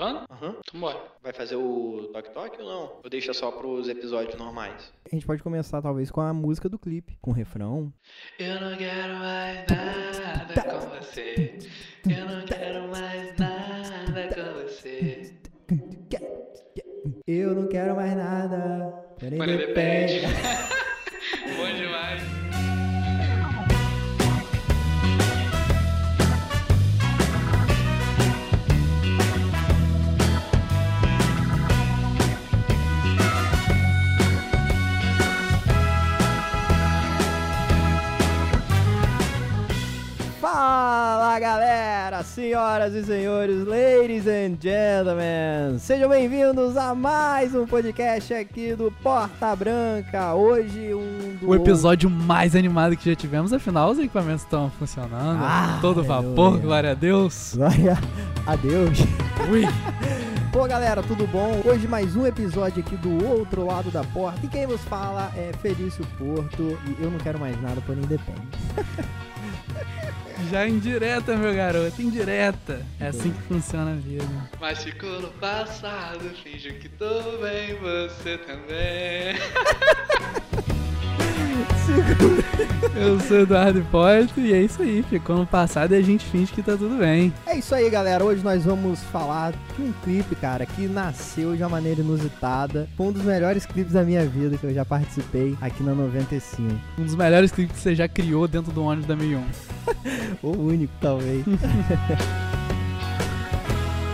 gravando? Aham. Então bora. Vai fazer o toque-toque ou não? Ou deixa só pros episódios normais? A gente pode começar talvez com a música do clipe, com o refrão. Eu não quero mais nada com você. Eu não quero mais nada com você. Eu não quero mais nada. Mas depende. Bom demais. Galera, senhoras e senhores, ladies and gentlemen, sejam bem-vindos a mais um podcast aqui do Porta Branca. Hoje um do O episódio mais animado que já tivemos, afinal os equipamentos estão funcionando. Ah, todo vapor, aleluia. glória a Deus. Glória a Deus. Ui, Pô galera, tudo bom? Hoje mais um episódio aqui do outro lado da porta. E quem vos fala é Felício Porto. E eu não quero mais nada, porém depende. já indireta, meu garoto, indireta. É assim que funciona a vida. Mas ficou no passado, finjo que tô bem, você também. Eu sou Eduardo Hipólito e é isso aí. Ficou no passado e a gente finge que tá tudo bem. É isso aí, galera. Hoje nós vamos falar de um clipe, cara, que nasceu de uma maneira inusitada. Foi um dos melhores clipes da minha vida que eu já participei aqui na 95. Um dos melhores clipes que você já criou dentro do ônibus da 1001. O único, talvez.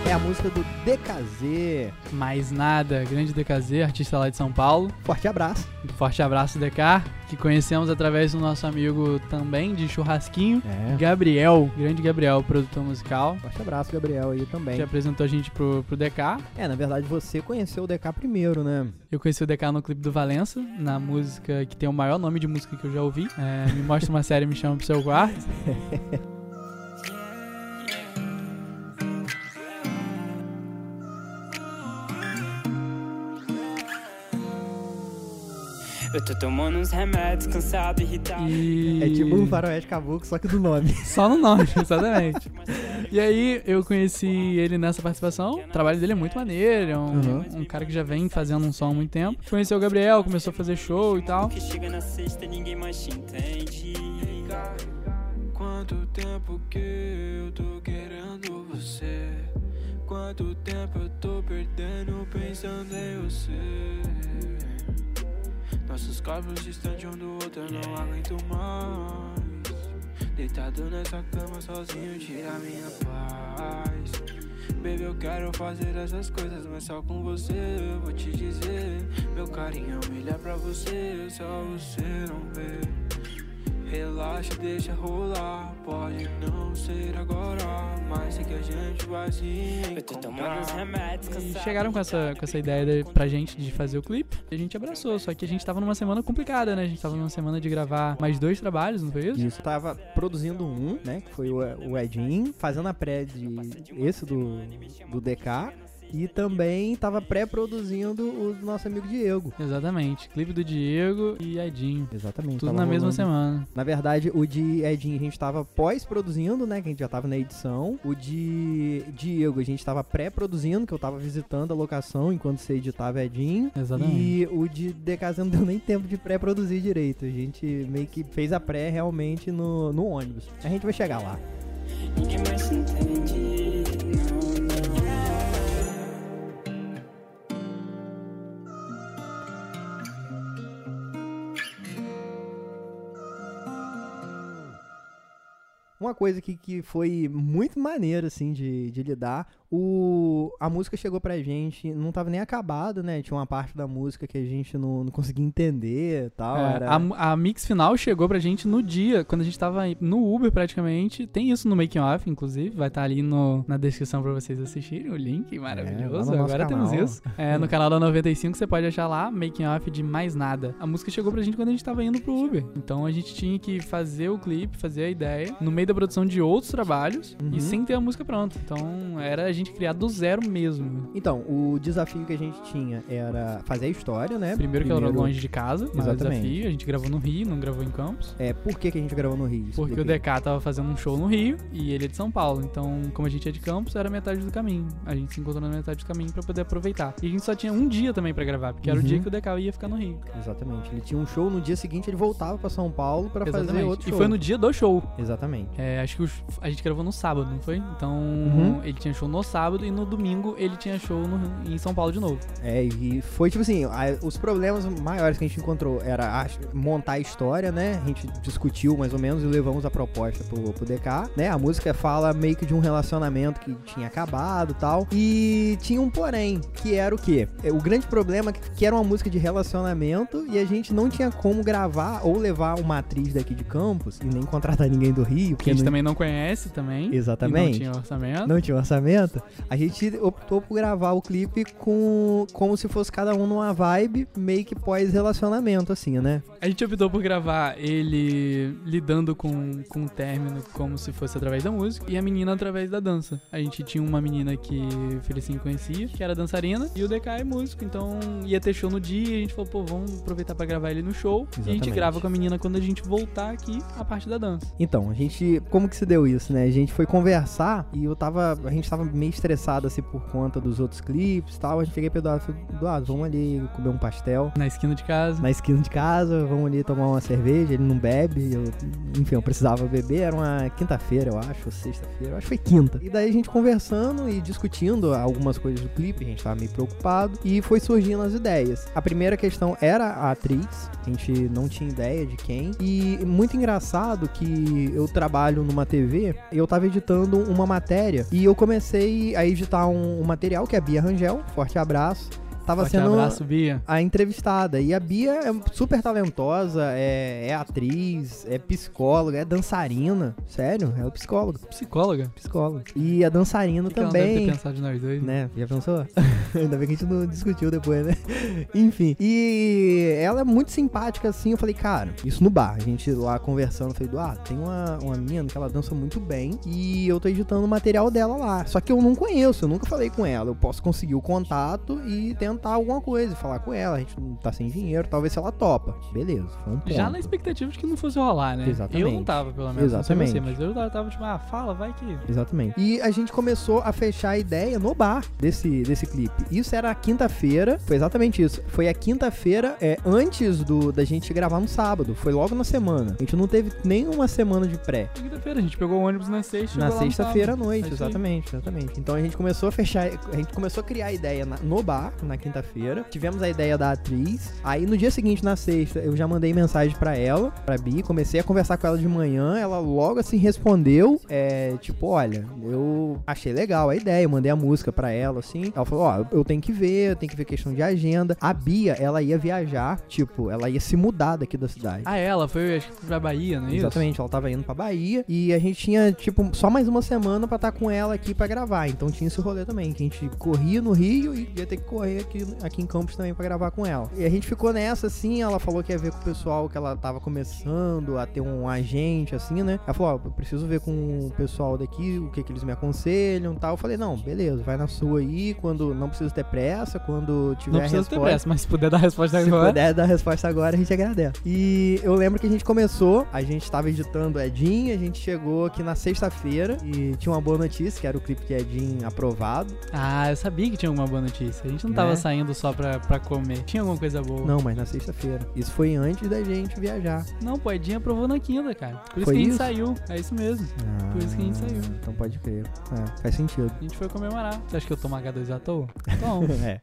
é a música do DKZ. Mais nada, grande DKZ, artista lá de São Paulo. Forte abraço. Forte abraço, DK, que conhecemos através do nosso amigo também de churrasquinho, É. Gabriel, grande Gabriel, produtor musical. Forte abraço, Gabriel, aí também. que apresentou a gente pro, pro DK. É, na verdade, você conheceu o DK primeiro, né? Eu conheci o DK no clipe do Valença, na música que tem o maior nome de música que eu já ouvi. É, me mostra uma série, me chama pro seu quarto. Eu tô tomando uns remédios, cansado, irritado. E... É tipo um faroeste caboclo, só que do nome. Só no nome, exatamente. E aí eu conheci ele nessa participação. O trabalho dele é muito maneiro, é um, Uhum. um cara que já vem fazendo um som há muito tempo. Conheceu o Gabriel, começou a fazer show e tal. Que chega na sexta, ninguém mais te entende. Quanto tempo que eu tô querendo você? Quanto tempo eu tô perdendo pensando em você? Nossos corpos distantes um do outro, eu não aguento mais. Deitado nessa cama sozinho, tira minha paz. Baby, eu quero fazer essas coisas, mas só com você eu vou te dizer. Meu carinho é um milhar pra você, só você não vê. Relaxa, deixa rolar. Pode não ser agora, mas sei que a gente vai se Eu tô tomando remédios, E chegaram com essa, com essa ideia de, pra gente de fazer o clipe. E a gente abraçou. Só que a gente tava numa semana complicada, né? A gente tava numa semana de gravar mais dois trabalhos, não foi isso? Isso, tava produzindo um, né? Que foi o, o Edinho, fazendo a pré de esse do, do DK. E também tava pré-produzindo o do nosso amigo Diego. Exatamente. Clipe do Diego e Edinho. Exatamente. Tudo na mesma rolando. semana. Na verdade, o de Edinho a gente tava pós-produzindo, né? Que a gente já tava na edição. O de Diego a gente tava pré-produzindo, que eu tava visitando a locação enquanto você editava Edinho. Exatamente. E o de DKZ não deu nem tempo de pré-produzir direito. A gente meio que fez a pré realmente no, no ônibus. A gente vai chegar lá. Ninguém mais te entende. Uma coisa que, que foi muito maneiro, assim, de, de lidar. O, a música chegou pra gente, não tava nem acabado, né? Tinha uma parte da música que a gente não, não conseguia entender e tal. É, era... a, a mix final chegou pra gente no dia, quando a gente tava no Uber praticamente. Tem isso no Making Off, inclusive. Vai estar ali no, na descrição pra vocês assistirem o link. Maravilhoso. É, no Agora temos canal. isso. É, no canal da 95 você pode achar lá Making Off de mais nada. A música chegou pra gente quando a gente tava indo pro Uber. Então a gente tinha que fazer o clipe, fazer a ideia, no meio da produção de outros trabalhos Uhum. e sem ter a música pronta. Então era a gente gente criar do zero mesmo. Então, o desafio que a gente tinha era fazer a história, né? Primeiro que era longe de casa, mas Exatamente. desafio. A gente gravou no Rio, não gravou em Campos. É, por que, que a gente gravou no Rio? Porque o. DK tava fazendo um show no Rio e ele é de São Paulo. Então, como a gente é de Campos, era metade do caminho. A gente se encontrou na metade do caminho pra poder aproveitar. E a gente só tinha um dia também pra gravar, porque era o Uhum. dia que o DK ia ficar no Rio. Exatamente. Ele tinha um show, no dia seguinte ele voltava pra São Paulo pra fazer outro E show. foi no dia do show. Exatamente. É, acho que a gente gravou no sábado, não foi? Então, Uhum. ele tinha show no sábado e no domingo ele tinha show no- em São Paulo de novo. É, e foi tipo assim, a- os problemas maiores que a gente encontrou era a- montar a história, né? A gente discutiu mais ou menos e levamos a proposta pro, pro DK, né? A música fala meio que de um relacionamento que tinha acabado e tal. E tinha um porém, que era o quê? É, O grande problema é que- era uma música de relacionamento e a gente não tinha como gravar ou levar uma atriz daqui de Campos e nem contratar ninguém do Rio, Que a gente não, também não conhece também. Exatamente. Não tinha orçamento. não tinha orçamento, a gente optou por gravar o clipe com como se fosse cada um numa vibe meio que pós-relacionamento, assim, né? A gente optou por gravar ele lidando com, com o término como se fosse através da música e a menina através da dança. A gente tinha uma menina que o Felicinho conhecia, que era dançarina, e o DK é músico, então ia ter show no dia e a gente falou, pô, vamos aproveitar pra gravar ele no show. E a gente Exatamente. grava com a menina quando a gente voltar aqui a parte da dança. Então, a gente. Como que se deu isso, né? A gente foi conversar e eu tava. A gente tava meio estressado assim por conta dos outros clipes e tal. A gente cheguei pro Eduardo e falei, Eduardo, vamos ali comer um pastel. Na esquina de casa. Na esquina de casa, vamos ali tomar uma cerveja, ele não bebe, eu, enfim, eu precisava beber, era uma quinta-feira, eu acho, ou sexta-feira, eu acho que foi quinta. E daí a gente conversando e discutindo algumas coisas do clipe, a gente tava meio preocupado, e foi surgindo as ideias. A primeira questão era a atriz, a gente não tinha ideia de quem, e muito engraçado que eu trabalho numa TV, eu tava editando uma matéria, e eu comecei a editar um, um material que é a Bia Rangel, forte abraço, tava Forte sendo abraço, Bia. a entrevistada. E a Bia é super talentosa, é, é atriz, é psicóloga, é dançarina. Sério, ela é psicóloga. Psicóloga. Psicóloga. E a dançarina que que ela também. pensado de nós dois, né? Né? Já pensou? Ainda bem que a gente não discutiu depois, né? Enfim. E ela é muito simpática assim. Eu falei, cara, isso no bar. A gente lá conversando. Eu falei, ah, tem uma, uma menina que ela dança muito bem. E eu tô editando o material dela lá. Só que eu não conheço, eu nunca falei com ela. Eu posso conseguir o contato e tentar alguma coisa, falar com ela. A gente não tá sem dinheiro, talvez se ela topa. Beleza, foi um ponto. Já na expectativa de que não fosse rolar, né? Exatamente. Eu não tava, pelo menos. Exatamente. Você, mas eu tava, tipo, ah, fala, vai que. Exatamente. E a gente começou a fechar a ideia no bar desse, desse clipe. Isso era quinta-feira, foi exatamente isso. Foi a quinta-feira é, antes do da gente gravar no sábado. Foi logo na semana. A gente não teve nem uma semana de pré. Quinta-feira, a gente pegou o ônibus na sexta. Na sexta-feira à noite, exatamente, exatamente. Então a gente começou a fechar, a gente começou a criar a ideia na- no bar, na quinta-feira. Tivemos a ideia da atriz. Aí no dia seguinte, na sexta, eu já mandei mensagem pra ela, pra Bi, comecei a conversar com ela de manhã. Ela logo assim respondeu, é, tipo, olha, eu achei legal a ideia, eu mandei a música pra ela, assim. Ela falou, ó, eu tenho que ver, eu tenho que ver questão de agenda. A Bia, ela ia viajar, tipo, ela ia se mudar daqui da cidade. Ah, ela foi, acho que pra Bahia, não é isso? Exatamente, ela tava indo pra Bahia e a gente tinha, tipo, só mais uma semana pra estar com ela aqui pra gravar. Então tinha esse rolê também, que a gente corria no Rio e ia ter que correr aqui, aqui em Campos também pra gravar com ela. E a gente ficou nessa, assim, ela falou que ia ver com o pessoal que ela tava começando a ter um agente, assim, né? Ela falou, ó, eu preciso ver com o pessoal daqui o que que eles me aconselham e tal. Eu falei, não, beleza, vai na sua aí, quando não precisa ter pressa, quando tiver Não precisa ter resposta. pressa, mas se puder dar a resposta Se agora. puder dar a resposta agora, a gente agradece. E eu lembro que a gente começou, a gente tava editando o Edin, a gente chegou aqui na sexta-feira e tinha uma boa notícia, que era o clipe de Edin aprovado. Ah, eu sabia que tinha alguma boa notícia. A gente não tava Né? Saindo só pra, pra comer. Tinha alguma coisa boa. Não, mas na sexta-feira. Isso foi antes da gente viajar. Não, pô, a Edinha aprovou na quinta, cara. Por isso Foi que a gente saiu. É isso mesmo. Por isso que a gente saiu. Então pode crer. É, faz sentido. A gente foi comemorar. Você acha que eu tomo H2 à toa? Então, é.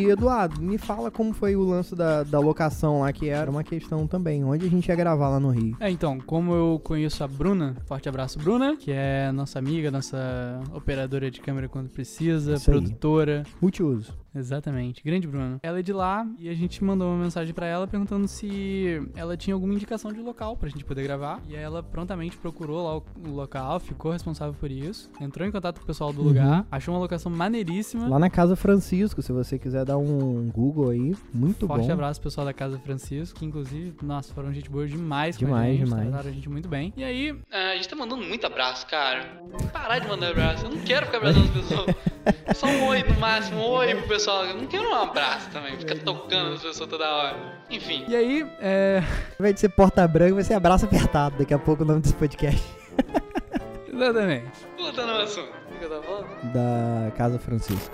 E Eduardo, me fala como foi o lance da, da locação lá, que era uma questão também, onde a gente ia gravar lá no Rio. É, então, como eu conheço a Bruna, forte abraço, Bruna, que é nossa amiga, nossa operadora de câmera quando precisa, Isso aí. produtora, Multiuso. Exatamente, grande Bruna. Ela é de lá e a gente mandou uma mensagem pra ela perguntando se ela tinha alguma indicação de local pra gente poder gravar. E aí ela prontamente procurou lá o local, ficou responsável por isso, entrou em contato com o pessoal do Uhum. lugar, achou uma locação maneiríssima. Lá na Casa Francisco, se você quiser dar um Google aí, muito Forte bom. abraço pessoal da Casa Francisco, que inclusive, nossa, foram gente boa demais com Demais, a gente, demais. trataram a gente muito bem. E aí, Ah, a gente tá mandando muito abraço, cara. Parar de mandar abraço. Eu não quero ficar abraçando as pessoas. Só um oi no máximo, um oi pro pessoal. Eu não quero um abraço também, ficar tocando as pessoas toda hora. Enfim. e aí, é... Ao invés de ser porta branca, vai ser abraço apertado. Daqui a pouco o nome desse podcast. Exatamente. Voltando ao assunto. O que eu tava falando? Da Casa Francisco.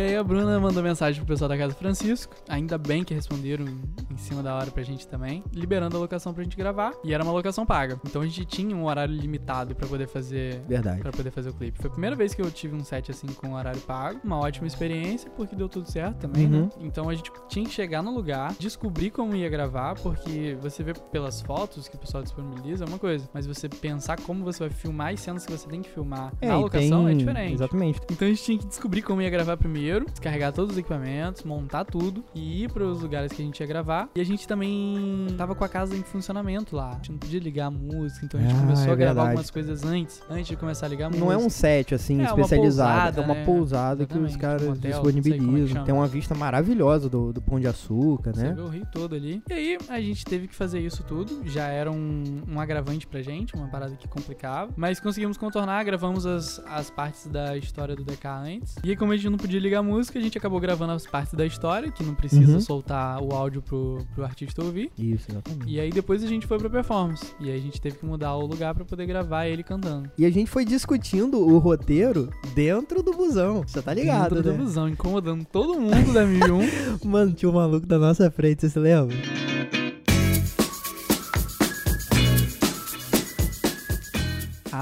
E aí a Bruna mandou mensagem pro pessoal da Casa Francisco, ainda bem que responderam em cima da hora pra gente também, liberando a locação pra gente gravar, e era uma locação paga. Então a gente tinha um horário limitado pra poder fazer Verdade. Pra poder fazer o clipe. Foi a primeira vez que eu tive um set assim com horário pago. Uma ótima experiência, porque deu tudo certo também, Uhum. né? Então a gente tinha que chegar no lugar, descobrir como ia gravar, porque você vê pelas fotos que o pessoal disponibiliza é uma coisa, mas você pensar como você vai filmar as cenas que você tem que filmar na e locação tem- é diferente. Exatamente. Então a gente tinha que descobrir como ia gravar primeiro, descarregar todos os equipamentos, montar tudo e ir para os lugares que a gente ia gravar. E a gente também tava com a casa em funcionamento lá. A gente não podia ligar a música, então a gente Ah, começou é a gravar verdade. algumas coisas antes, antes de começar a ligar a música. Não é um set, assim, É, especializado. pousada, é uma né? pousada que os caras um hotel, é disponibilizam. Tem uma vista maravilhosa do, do Pão de Açúcar, Você né? vê o rio todo ali. E aí, a gente teve que fazer isso tudo. Já era um, um agravante pra gente, uma parada que complicava. Mas conseguimos contornar, gravamos as, as partes da história do DK antes. E aí, como a gente não podia ligar a música, a gente acabou gravando as partes da história, que não precisa Uhum. soltar o áudio pro, pro artista ouvir. Isso, exatamente. E aí depois a gente foi pra performance. E aí a gente teve que mudar o lugar pra poder gravar ele cantando. E a gente foi discutindo o roteiro dentro do busão. Você tá ligado, Dentro né? da busão, incomodando todo mundo da 1001. Mano, tinha um maluco da nossa frente, você se lembra?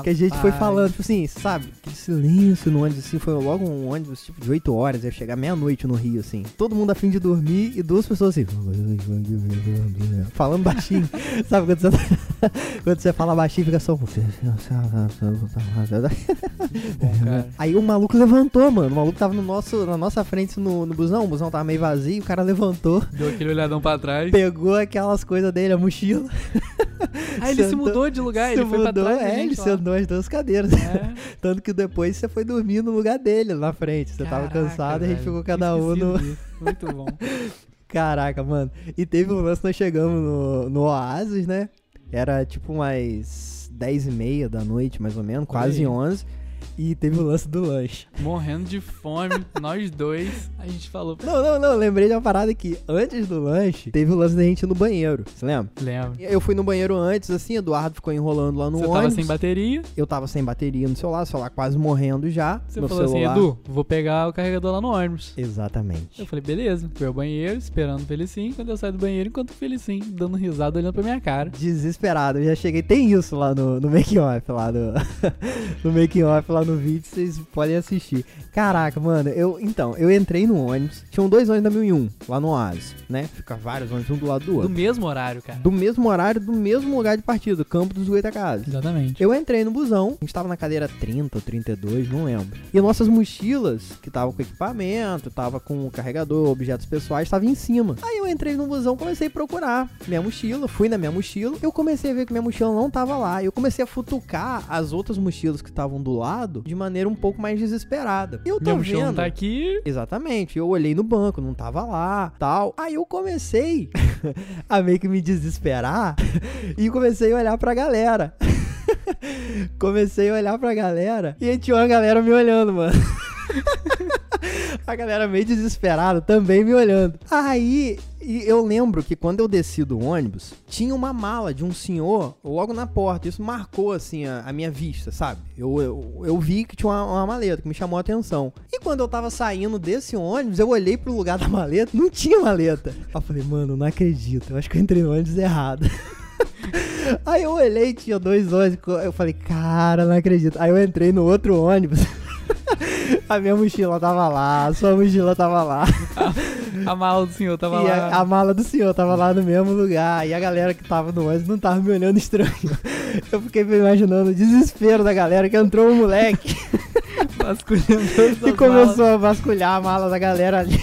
Que a gente foi Rapaz. falando, tipo assim, sabe? Aquele silêncio no ônibus, assim, foi logo um ônibus, tipo, de 8 horas, ia chegar meia-noite no Rio, assim. Todo mundo a fim de dormir e duas pessoas assim. Falando baixinho. sabe quando você, quando você fala baixinho, fica só. Bom. Aí o maluco levantou, mano. O maluco tava no nosso, na nossa frente no, no busão, o busão tava meio vazio, o cara levantou, Deu aquele olhadão pra trás. pegou aquelas coisas dele, a mochila. Ah, ele se sentou- mudou de lugar, ele foi pra mudou, trás é, ele lá. Sentou as duas cadeiras. É. Tanto que depois você foi dormir no lugar dele, na frente. Você tava Caraca, cansado e a gente velho, ficou cada um no. disso. Muito bom. Caraca, mano. E teve um lance, nós chegamos no, no Oasis, né? Era tipo umas 10 e meia da noite, mais ou menos, quase aí. 11. E teve o lance do lanche. Morrendo de fome, nós dois. A gente falou. Não, não, não. Lembrei de uma parada que antes do lanche, teve o lance da gente ir no banheiro. Você lembra? Lembra. Eu fui no banheiro antes, assim, Eduardo ficou enrolando lá no Você ônibus. tava sem bateria. Eu tava sem bateria no celular, o celular quase morrendo já. Você falou celular. assim, Edu, vou pegar o carregador lá no ônibus. Exatamente. Eu falei, beleza. Fui ao banheiro, esperando o Felicinho. Quando eu saio do banheiro, enquanto o Felicinho dando risada, olhando pra minha cara. Desesperado, eu já cheguei. Tem isso lá no, no making off, lá no, no making off, lá no vídeo, vocês podem assistir. Caraca, mano, eu. Então, eu entrei no ônibus. Tinham dois ônibus da 1001, lá no Oasis, né? Fica vários ônibus um do lado do Do outro. mesmo horário, cara. Do mesmo horário, do mesmo lugar de partida, Campo dos Goitacazes. Exatamente. Eu entrei no busão, a gente tava na cadeira 30 ou 32, não lembro. E nossas mochilas, que tava com equipamento, tava com o carregador, objetos pessoais, tava em cima. Aí eu entrei no busão, comecei a procurar minha mochila, fui na minha mochila, eu comecei a ver que minha mochila não tava lá. Eu comecei a futucar as outras mochilas que estavam do lado de maneira um pouco mais desesperada. E eu tô Meu vendo. tá aqui. Exatamente, eu olhei no banco, não tava lá, tal. Aí eu comecei a meio que me desesperar e comecei a olhar pra galera. comecei a olhar pra galera e aí tinha uma galera me olhando, mano. A galera meio desesperada também me olhando. Aí eu lembro que quando eu desci do ônibus, tinha uma mala de um senhor logo na porta. Isso marcou, assim, a, a minha vista, sabe? Eu, eu, eu vi que tinha uma, uma maleta que me chamou a atenção. E quando eu tava saindo desse ônibus, eu olhei pro lugar da maleta, não tinha maleta. Eu falei, mano, não acredito. Eu acho que eu entrei no ônibus errado. Aí eu olhei, tinha dois ônibus. Eu falei, cara, não acredito. Aí eu entrei no outro ônibus. A minha mochila tava lá, a sua mochila tava lá. A mala do senhor tava e lá. a, a mala do senhor tava lá no mesmo lugar. E a galera que tava no ônibus não tava me olhando estranho. Eu fiquei imaginando o desespero da galera que entrou um moleque vasculhando e começou a vasculhar a mala da galera ali.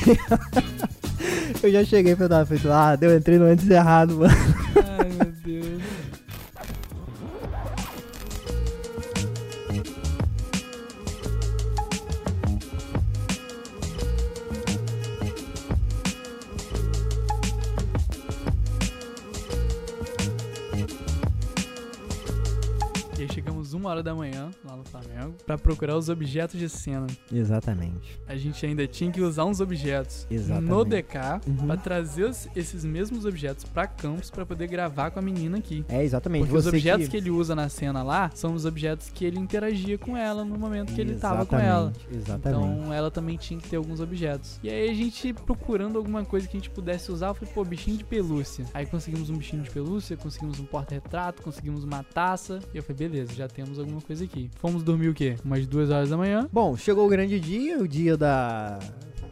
Eu já cheguei pra dar feito, ah, eu entrei no ônibus errado, mano. Ai, hora da manhã lá no Flamengo pra procurar os objetos de cena. Exatamente. A gente ainda tinha que usar uns objetos Exatamente. no DK Uhum. pra trazer os- esses mesmos objetos pra campus pra poder gravar com a menina aqui. É, exatamente. Porque os Você objetos que... ele usa na cena lá são os objetos que ele interagia com ela no momento que ele tava com ela. Exatamente, Exatamente. Então ela também tinha que ter alguns objetos. E aí a gente procurando alguma coisa que a gente pudesse usar, eu falei, pô, bichinho de pelúcia. Aí conseguimos um bichinho de pelúcia, conseguimos um porta-retrato, conseguimos uma taça. E eu falei, beleza, já temos alguma coisa aqui. Fomos dormir o quê? Umas duas horas da manhã. Bom, chegou o grande dia, o dia da,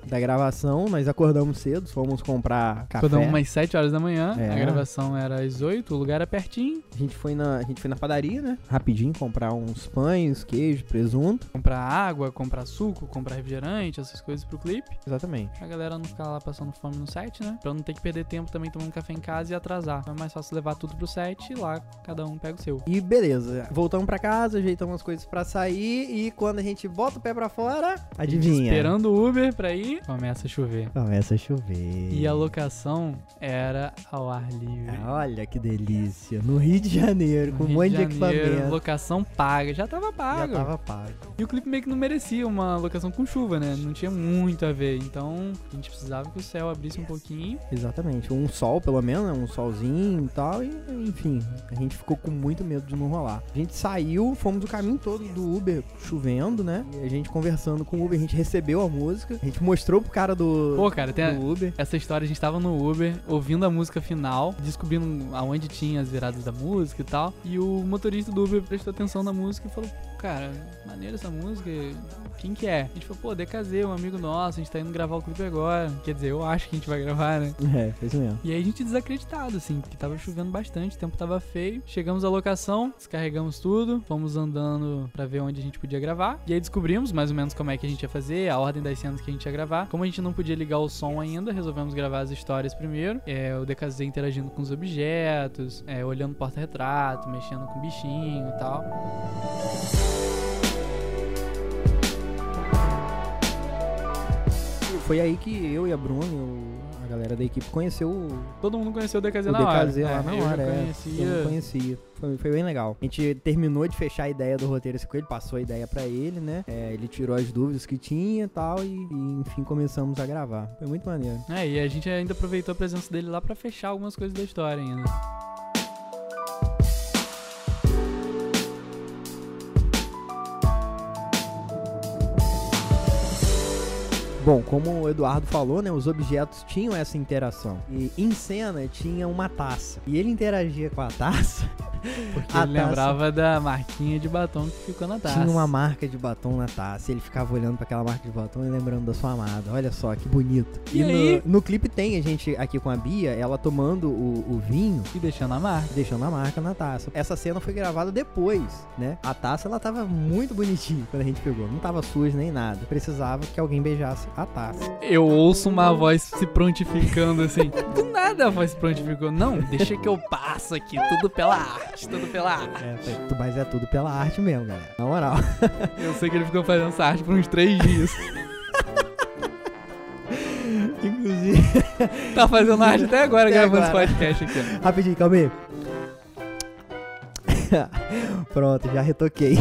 da gravação. Nós acordamos cedo, fomos comprar café. Acordamos umas 7 horas da manhã. É. A gravação era às 8, o lugar era pertinho. A gente, foi na, a gente foi na padaria, né? Rapidinho comprar uns pães, queijo, presunto. Comprar água, comprar suco, comprar refrigerante, essas coisas pro clipe. Exatamente. A galera não ficar lá passando fome no set, né? Pra não ter que perder tempo também tomando café em casa e atrasar. É mais fácil levar tudo pro set e lá cada um pega o seu. E beleza, voltamos pra casa, ajeitamos as coisas pra sair e quando a gente bota o pé pra fora, adivinha? Esperando o Uber pra ir, começa a chover. Começa a chover. E a locação era ao ar livre. Ah, Olha que delícia. No Rio de Janeiro, com um Rio monte de, Janeiro, equipamento. Locação paga, já tava Já pago. tava pago. E o clipe meio que não merecia uma locação com chuva, né? Não tinha muito a ver. Então a gente precisava que o céu abrisse um pouquinho. Exatamente. Um sol, pelo menos, né? Um solzinho e tal. E, enfim, a gente ficou com muito medo de não rolar. A gente saiu, fomos o caminho todo do Uber chovendo, né? E a gente conversando com o Uber, a gente recebeu a música. A gente mostrou pro cara do, Pô, cara, tem do Uber. essa história, a gente tava no Uber, ouvindo a música final, descobrindo aonde tinha as viradas da música e tal. E o motorista do Uber prestou atenção na música e falou: Cara, maneira essa música, quem que é? A gente falou: Pô, DKZ, um amigo nosso, a gente tá indo gravar o clipe agora. Quer dizer, eu acho que a gente vai gravar, né? É, isso mesmo. E aí a gente desacreditado, assim, porque tava chovendo bastante, o tempo tava feio. Chegamos à locação, descarregamos tudo, fomos andando pra ver onde a gente podia gravar. E aí descobrimos mais ou menos como é que a gente ia fazer, a ordem das cenas que a gente ia gravar. Como a gente não podia ligar o som ainda, resolvemos gravar as histórias primeiro. É, o DKZ interagindo com os objetos, é, olhando porta-retrato, mexendo com o bichinho e tal. Foi aí que eu e a Bruna, a galera da equipe, conheceu o, Todo mundo conheceu o DKZ o na hora. DKZ lá É, na eu hora. é. conhecia. Eu conhecia. Foi, foi bem legal. A gente terminou de fechar a ideia do roteiro assim, com ele, passou a ideia pra ele, né? É, ele tirou as dúvidas que tinha e tal, e, enfim começamos a gravar. Foi muito maneiro. É, e a gente ainda aproveitou a presença dele lá pra fechar algumas coisas da história ainda. Bom, como o Eduardo falou, né? Os objetos tinham essa interação. E em cena tinha uma taça. E ele interagia com a taça. Porque A ele taça- lembrava da marquinha de batom que ficou na taça. Tinha uma marca de batom na taça. E ele ficava olhando pra aquela marca de batom e lembrando da sua amada. Olha só, que bonito. E no, aí? no clipe tem a gente aqui com a Bia, ela tomando o, o vinho E deixando a marca. deixando a marca na taça. Essa cena foi gravada depois, né? A taça ela tava muito bonitinha quando a gente pegou, não tava suja nem nada. Precisava que alguém beijasse a taça. Eu ouço uma voz se prontificando assim. Do nada a voz se prontificou. Não, deixa que eu passo aqui. Tudo pela arte, tudo pela arte. É, mas é tudo pela arte mesmo, galera. Na moral. Eu sei que ele ficou fazendo essa arte por uns três dias. Inclusive, Tá fazendo arte até agora Até gravando agora. esse podcast aqui. ó. rapidinho, calma aí. Pronto, já retoquei.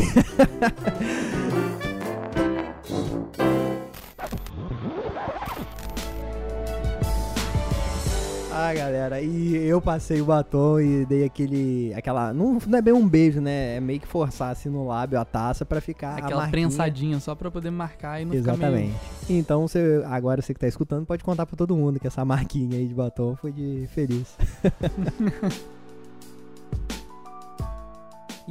Ah, galera, e eu passei o batom e dei aquele. aquela. Não, não é bem um beijo, né? É meio que forçar assim no lábio a taça pra ficar. Aquela prensadinha só pra poder marcar e não ficar Exatamente. meio... Então, você, agora você que tá escutando, pode contar pra todo mundo que essa marquinha aí de batom foi de feliz.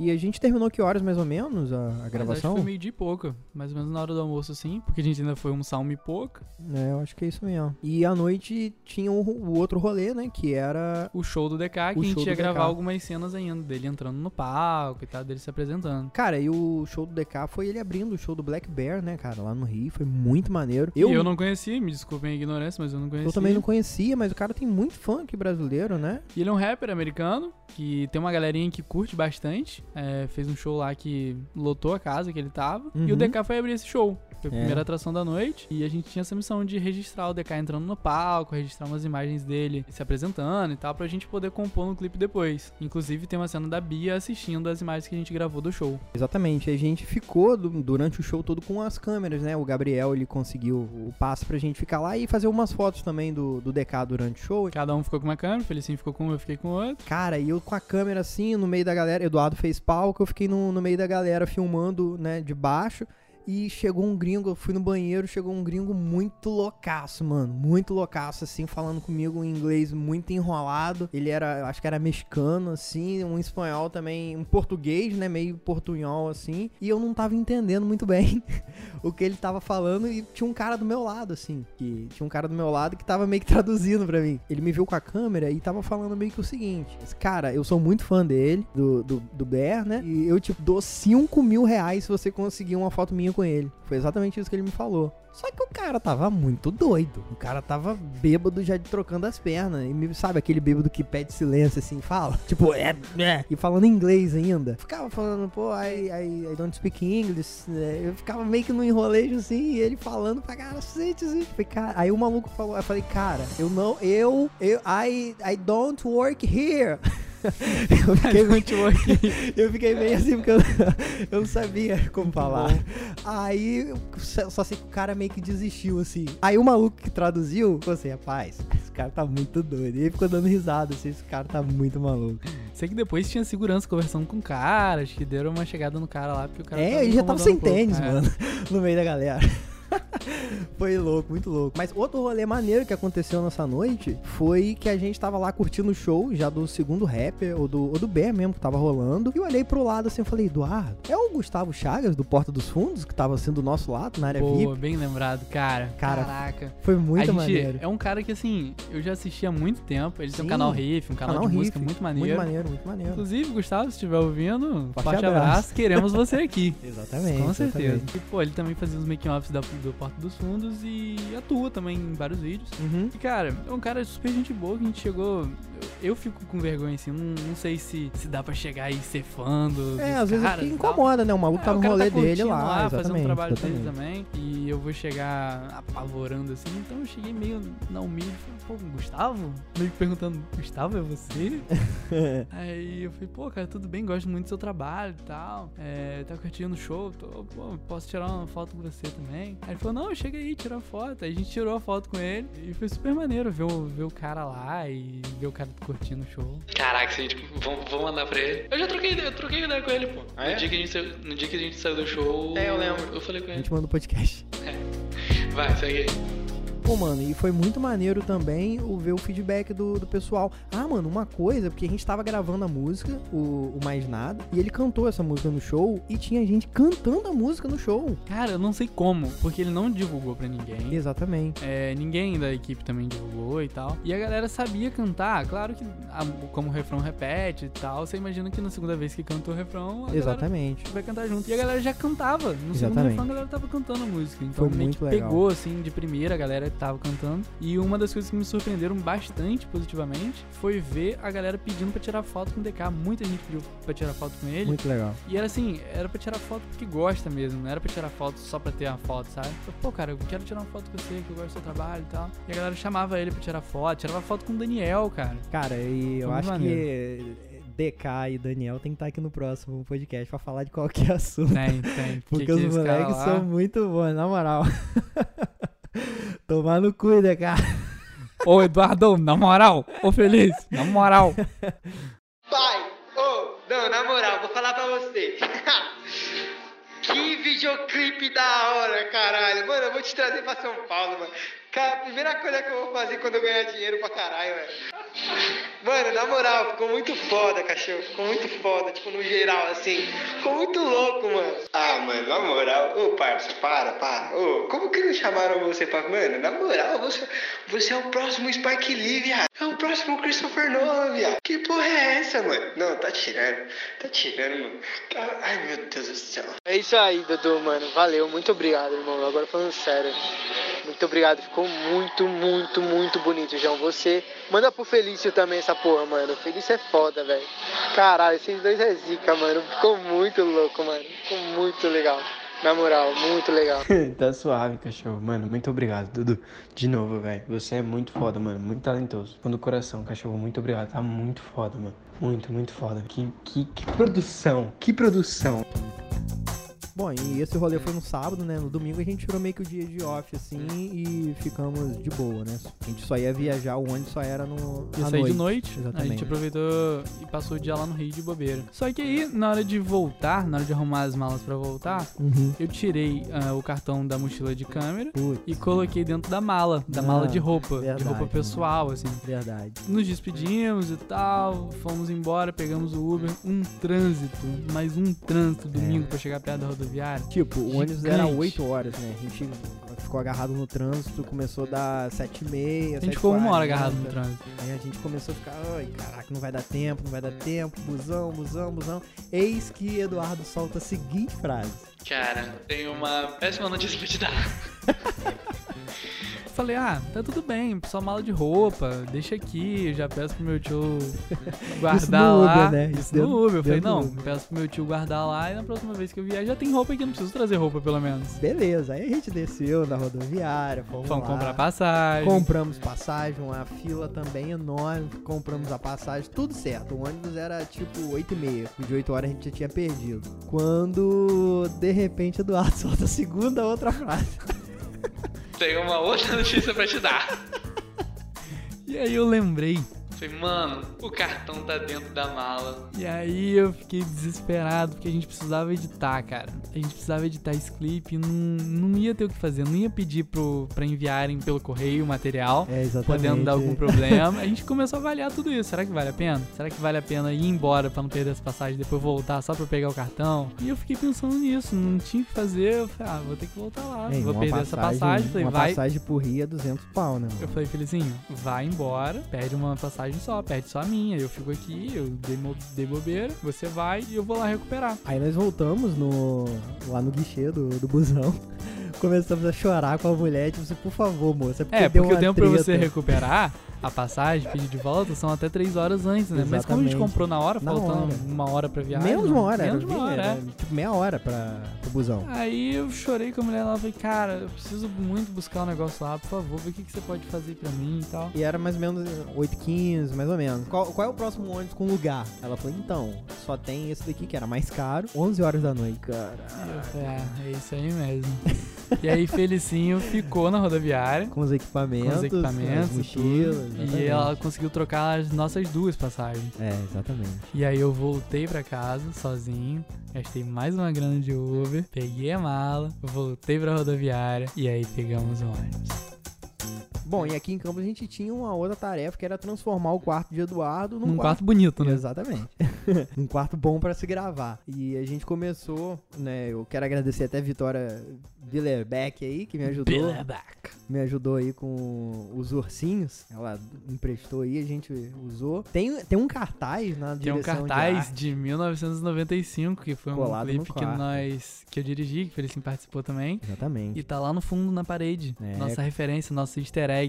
E a gente terminou que horas mais ou menos a, a Mas acho que gravação? foi meio dia e pouco. Mais ou menos na hora do almoço, sim. Porque a gente ainda foi almoçar uma e pouco. É, eu acho que é isso mesmo. E à noite tinha o, o outro rolê, né? Que era. O show do DK, que a gente ia gravar DK. algumas cenas ainda. Dele entrando no palco e tal, dele se apresentando. Cara, e o show do DK foi ele abrindo o show do Black Bear, né, cara, lá no Rio. Foi muito maneiro. Eu, e eu não conhecia, me desculpem a ignorância, mas eu não conhecia. eu também não conhecia, mas o cara tem muito funk brasileiro, né? E ele é um rapper americano, que tem uma galerinha que curte bastante. É, fez um show lá que lotou a casa que ele tava. E o Uhum. DK foi abrir esse show. Foi a É. primeira atração da noite. E a gente tinha essa missão de registrar o DK entrando no palco, registrar umas imagens dele se apresentando e tal, pra gente poder compor no clipe depois. Inclusive tem uma cena da Bia assistindo as imagens que a gente gravou do show. Exatamente. A gente ficou du- durante o show todo com as câmeras, né? O Gabriel, ele conseguiu o passe pra gente ficar lá e fazer umas fotos também do, do DK durante o show. Cada um ficou com uma câmera, o Felicinho ficou com uma, eu fiquei com outra. Cara, e eu com a câmera assim, no meio da galera, Eduardo fez palco, eu fiquei no, no meio da galera filmando, né, de baixo. E chegou um gringo, eu fui no banheiro, chegou um gringo muito loucaço, mano. Muito loucaço, assim, falando comigo em inglês muito enrolado. Ele era, acho que era mexicano, assim, um espanhol também, um português, né, meio portunhol, assim. E eu não tava entendendo muito bem o que ele tava falando e tinha um cara do meu lado, assim. Que tinha um cara do meu lado que tava meio que traduzindo pra mim. Ele me viu com a câmera e tava falando meio que o seguinte: Cara, eu sou muito fã dele, do, do, do Bear, né? E eu, tipo, dou 5 mil reais se você conseguir uma foto minha com ele. Foi exatamente isso que ele me falou. Só que o cara tava muito doido. O cara tava bêbado já de trocando as pernas. E sabe aquele bêbado que pede silêncio assim e fala? Tipo, é, é. E falando inglês ainda. Ficava falando, pô, I, I, I don't speak English. É, Eu ficava meio que no enrolejo assim. E ele falando pra cara. Falei, cara, Aí o maluco falou, eu falei, cara, eu não, eu, eu, I, I don't work here. eu fiquei muito eu fiquei meio assim porque eu, eu não sabia como falar. Aí só sei que o cara meio que desistiu assim. Aí o maluco que traduziu ficou assim, rapaz, esse cara tá muito doido. E ele ficou dando risada assim, esse cara tá muito maluco. Sei que depois tinha segurança conversando com o cara, acho que deram uma chegada no cara lá, porque o cara É, ele já tava sem um pouco. tênis, É. mano, no meio da galera. Foi louco, muito louco. Mas outro rolê maneiro que aconteceu nessa noite foi que a gente tava lá curtindo o show já do segundo rapper, ou do, ou do Bear mesmo, que tava rolando. E eu olhei pro lado assim e falei, Eduardo, é o Gustavo Chagas do Porta dos Fundos, que tava sendo do nosso lado, na área Boa, VIP? bem lembrado, cara. Cara, Caraca. Foi muito gente maneiro. é um cara que, assim, eu já assisti há muito tempo. Ele tem um canal Riff, um canal, Canal de música Riff, muito maneiro. Muito maneiro, muito maneiro. Inclusive, Gustavo, se estiver ouvindo, Forte forte, abraço. abraço. Queremos você aqui. Exatamente. Com certeza. exatamente. E, pô, ele também fazia os making-offs do Porta dos Fundos e atua também em vários vídeos. Uhum. E, cara, é um cara super gente boa que a gente chegou. Eu, fico com vergonha, assim, não, não sei se, se dá pra chegar e ser fã do, É, às vezes caras que tal. incomoda, né? O maluco É, tá no cara rolê tá dele lá, fazendo exatamente. o trabalho dele exatamente. também. E eu vou chegar apavorando assim. Então eu cheguei meio na humilde. Falei, pô, Gustavo? Meio que perguntando, Gustavo, é você? Aí eu falei, pô, cara, tudo bem, gosto muito do seu trabalho e tal. É, tá curtindo o show, tô, pô, posso tirar uma foto com você também. Aí ele falou, não, chega aí, tira uma foto. Aí a gente tirou a foto com ele. E foi super maneiro ver o, ver o cara lá e ver o cara curtindo o show. Caraca, assim, tipo, vamos, vamos mandar pra ele. Eu já troquei, eu troquei ideia com ele, pô. Ah, é? no, dia que a gente saiu, no dia que a gente saiu do show. É, eu lembro. Eu falei com A ele. gente manda o podcast. Vai, segue aí. Pô, mano, e foi muito maneiro também o ver o feedback do, do pessoal. Ah, mano, uma coisa, porque a gente tava gravando a música, o, o Mais Nada, e ele cantou essa música no show, e tinha gente cantando a música no show. Cara, eu não sei como, porque ele não divulgou pra ninguém. Exatamente. É, ninguém da equipe também divulgou e tal. E a galera sabia cantar. Claro que a- como o refrão repete e tal, você imagina que na segunda vez que canta o refrão, a Exatamente. vai cantar junto. E a galera já cantava. No segundo Exatamente. refrão a galera tava cantando a música. Então Foi meio muito que legal. pegou assim de primeira a galera tava cantando. E uma das coisas que me surpreenderam bastante positivamente foi ver a galera pedindo pra tirar foto com o DK. Muita gente pediu pra tirar foto com ele. Muito legal. E era assim, era pra tirar foto porque gosta mesmo, não era pra tirar foto só pra ter uma foto, sabe? Eu, Pô, cara, eu quero tirar uma foto com você, que eu gosto do seu trabalho e tal. E a galera chamava ele pra tirar foto, tirava foto com o Daniel, cara. Cara, e eu acho maneiro. que DK e Daniel tem que estar aqui no próximo podcast pra falar de qualquer assunto. Tem, tem. Porque que os moleques são muito bons, na moral. Tomar no cu, DK. Ô, Eduardo, na moral. Ô, Feliz, na moral. Pai, ô, não, na moral, vou falar pra você. que videoclipe da hora, caralho. Mano, eu vou te trazer pra São Paulo, mano. Cara, a primeira coisa que eu vou fazer quando eu ganhar dinheiro pra caralho, velho. Mano, na moral, ficou muito foda, cachorro. Ficou muito foda, tipo, no geral, assim. Ficou muito louco, mano. Ah, mano, na moral. Ô, parça, para, para. Ô, como que não chamaram você pra... Mano, na moral, você, você é o próximo Spike Lee, viado. É o próximo Christopher Nolan, viado. Que porra é essa, mano? Não, tá tirando. Tá tirando, mano. Cara, Ai, meu Deus do céu. É isso aí, Dudu, mano. Valeu. Muito obrigado, irmão. Agora falando sério. Muito obrigado. Ficou muito, muito, muito bonito, João. Você... Manda pro Felício também essa porra, mano. Felício é foda, velho. Caralho, esses dois é zica, mano. Ficou muito louco, mano. Ficou muito legal. Na moral, muito legal. tá suave, cachorro. Mano, muito obrigado, Dudu. De novo, velho. Você é muito foda, mano. Muito talentoso. Fundo do coração, cachorro. Muito obrigado. Tá muito foda, mano. Muito, muito foda. Que, que, que produção. Que produção. Bom, e esse rolê foi no sábado, né? No domingo a gente tirou meio que o dia de off, assim, e ficamos de boa, né? A gente só ia viajar, o ônibus só era no. Ia sair de noite. noite, a Exatamente. gente aproveitou e passou o dia lá no Rio de bobeira. Só que aí, na hora de voltar, na hora de arrumar as malas pra voltar, Uhum. eu tirei ah, o cartão da mochila de câmera Putz, e coloquei dentro da mala, da Ah, mala de roupa, de verdade, roupa mano. pessoal, assim. verdade. Nos despedimos e tal, fomos embora, pegamos o Uber, um trânsito, mais um trânsito domingo pra chegar perto da rodoviária. Tipo, o ônibus era Gigante. 8 horas, né? A gente ficou agarrado no trânsito, começou a dar 7 e meia, A gente ficou uma hora 7h40. agarrado no trânsito. Aí a gente começou a ficar, ai, caraca, não vai dar tempo, não vai dar tempo, busão, busão, busão. Eis que Eduardo solta a seguinte frase. Cara, tenho uma péssima notícia pra te dar. Falei, ah, tá tudo bem, só mala de roupa, deixa aqui, eu já peço pro meu tio guardar Isso no lá. Uber, né? Isso, Isso no Uber. Eu falei, não, Uber. peço pro meu tio guardar lá e na próxima vez que eu vier já tem roupa aqui, não preciso trazer roupa pelo menos. Beleza, aí a gente desceu na rodoviária, fomos, Vamos lá, comprar passagem. Compramos passagem, uma fila também enorme, compramos a passagem, tudo certo. O ônibus era tipo 8 e meia, de 8 horas a gente já tinha perdido. Quando, de repente, Eduardo solta a segunda outra frase. Tenho uma outra notícia pra te dar. E aí eu lembrei. Falei, mano, o cartão tá dentro da mala. E aí eu fiquei desesperado, porque a gente precisava editar, cara. A gente precisava editar esse clipe, não, não ia ter o que fazer, não ia pedir pro, pra enviarem pelo correio o material. É, exatamente. podendo dar algum problema. A gente começou a avaliar tudo isso. Será que vale a pena? Será que vale a pena ir embora pra não perder essa passagem, depois voltar só pra pegar o cartão? E eu fiquei pensando nisso, não tinha o que fazer. Eu falei, ah, vou ter que voltar lá, É, vou perder essa passagem. Falei, uma vai. passagem por Rio é 200 pau, né? Eu falei, Felizinho, vai embora, perde uma passagem só, perde só a minha. Eu fico aqui, eu dei, dei bobeira, você vai e eu vou lá recuperar. Aí nós voltamos no, lá no guichê do, do busão. Começamos a chorar com a mulher, tipo assim, por favor, moça. É, deu porque o tempo pra você treta. recuperar a passagem, pedir de volta, são até três horas antes, né? Mas como a gente Exatamente. comprou na hora, Na faltando hora. uma hora pra viagem. Menos uma hora, Menos uma hora, é. tipo meia hora pra, pro busão. Aí eu chorei com a mulher lá, falei, cara, eu preciso muito buscar um negócio lá, por favor, vê o que, que você pode fazer pra mim e tal. E era mais ou menos 8h15, mais ou menos. Qual, qual é o próximo ônibus com lugar? Ela falou, então, só tem esse daqui que era mais caro, 11 horas da noite. Cara, ah, é isso aí mesmo. e aí Felicinho ficou na rodoviária, com os equipamentos, com os equipamentos as e mochilas. tudo, e ela conseguiu trocar as nossas duas passagens. É, exatamente. E aí eu voltei pra casa sozinho, gastei mais uma grana de Uber, peguei a mala, voltei pra rodoviária e aí pegamos o ônibus. Bom, e aqui em Campos a gente tinha uma outra tarefa que era transformar o quarto de Eduardo num, Num quarto bonito, né? Exatamente. um quarto bom pra se gravar. E a gente começou, né? Eu quero agradecer até a Vitória Billerbeck aí, que me ajudou. Billerbeck. Me ajudou aí com os ursinhos. Ela emprestou aí, a gente usou. Tem, tem um cartaz na Tem um direção de cartaz arte. de, 1995, que foi um Colado no clipe que quarto. nós que eu dirigi, que o Felicim participou também. Exatamente. E tá lá no fundo na parede. É. Nossa referência, nosso easter egg.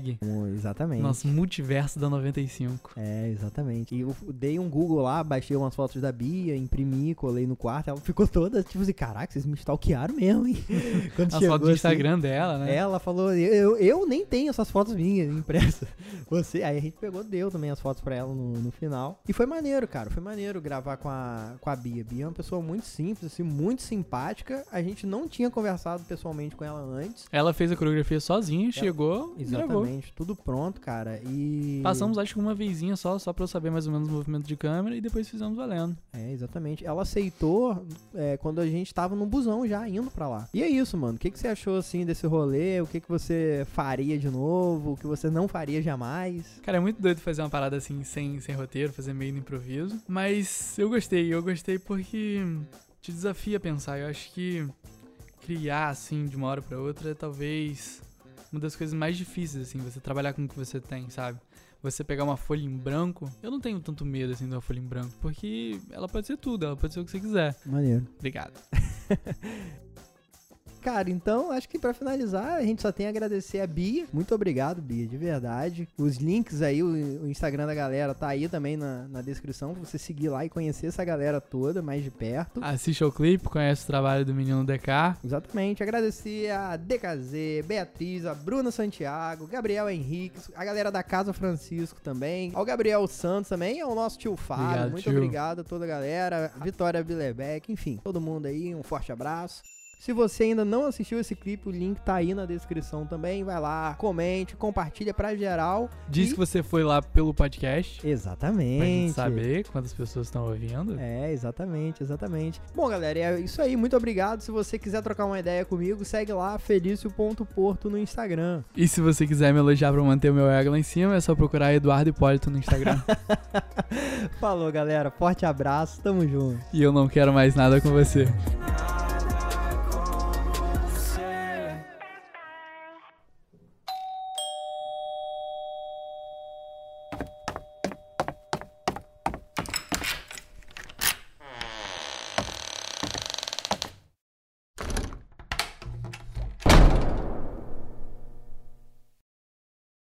Exatamente. Nosso multiverso da 95. É, exatamente. E eu dei um Google lá, baixei umas fotos da Bia, imprimi, colei no quarto. Ela ficou toda, tipo assim, caraca, vocês me stalkearam mesmo, hein? Quando As chegou fotos do assim, Instagram dela, né? Ela falou, eu, eu nem tenho essas fotos minhas impressas. Você, aí a gente pegou, deu também as fotos pra ela no, no final. E foi maneiro, cara. Foi maneiro gravar com a, com a Bia. Bia é uma pessoa muito simples, assim, muito simpática. A gente não tinha conversado pessoalmente com ela antes. Ela fez a coreografia sozinha, chegou e gravou. Tudo pronto, cara. E. Passamos, acho que uma vezinha só, só pra eu saber mais ou menos o movimento de câmera e depois fizemos valendo. É, exatamente. Ela aceitou é, quando a gente tava no busão já, indo pra lá. E é isso, mano. O que, que você achou, assim, desse rolê? O que, que você faria de novo? O que você não faria jamais? Cara, é muito doido fazer uma parada assim, sem, sem roteiro, fazer meio no improviso. Mas eu gostei, eu gostei porque te desafia a pensar. Eu acho que criar, assim, de uma hora pra outra é talvez uma das coisas mais difíceis, assim, você trabalhar com o que você tem, sabe? Você pegar uma folha em branco, eu não tenho tanto medo, assim, de uma folha em branco, porque ela pode ser tudo, ela pode ser o que você quiser. Maneiro. Obrigado. Cara, então acho que pra finalizar, a gente só tem a agradecer a Bia. Muito obrigado, Bia, de verdade. Os links aí, o, o Instagram da galera tá aí também na, na descrição pra você seguir lá e conhecer essa galera toda mais de perto. Assiste ao clipe, conhece o trabalho do menino DK. Exatamente. Agradecer a DKZ, Beatriz, a Bruna Santiago, Gabriel Henrique, a galera da Casa Francisco também, ao Gabriel Santos também, ao nosso tio Fábio. Obrigado, Muito tio. obrigado a toda a galera, Vitória Bilebeck, enfim, todo mundo aí, um forte abraço. Se você ainda não assistiu esse clipe, o link tá aí na descrição também. Vai lá, comente, compartilha pra geral. Diz E- que você foi lá pelo podcast, pra gente Exatamente. saber quantas pessoas estão ouvindo. É, exatamente, exatamente. Bom, galera, é isso aí. Muito obrigado. Se você quiser trocar uma ideia comigo, segue lá, felício.porto no Instagram. E se você quiser me elogiar pra manter o meu ego lá em cima, é só procurar Eduardo Hipólito no Instagram. Falou, galera. Forte abraço. Tamo junto. e eu não quero mais nada com você.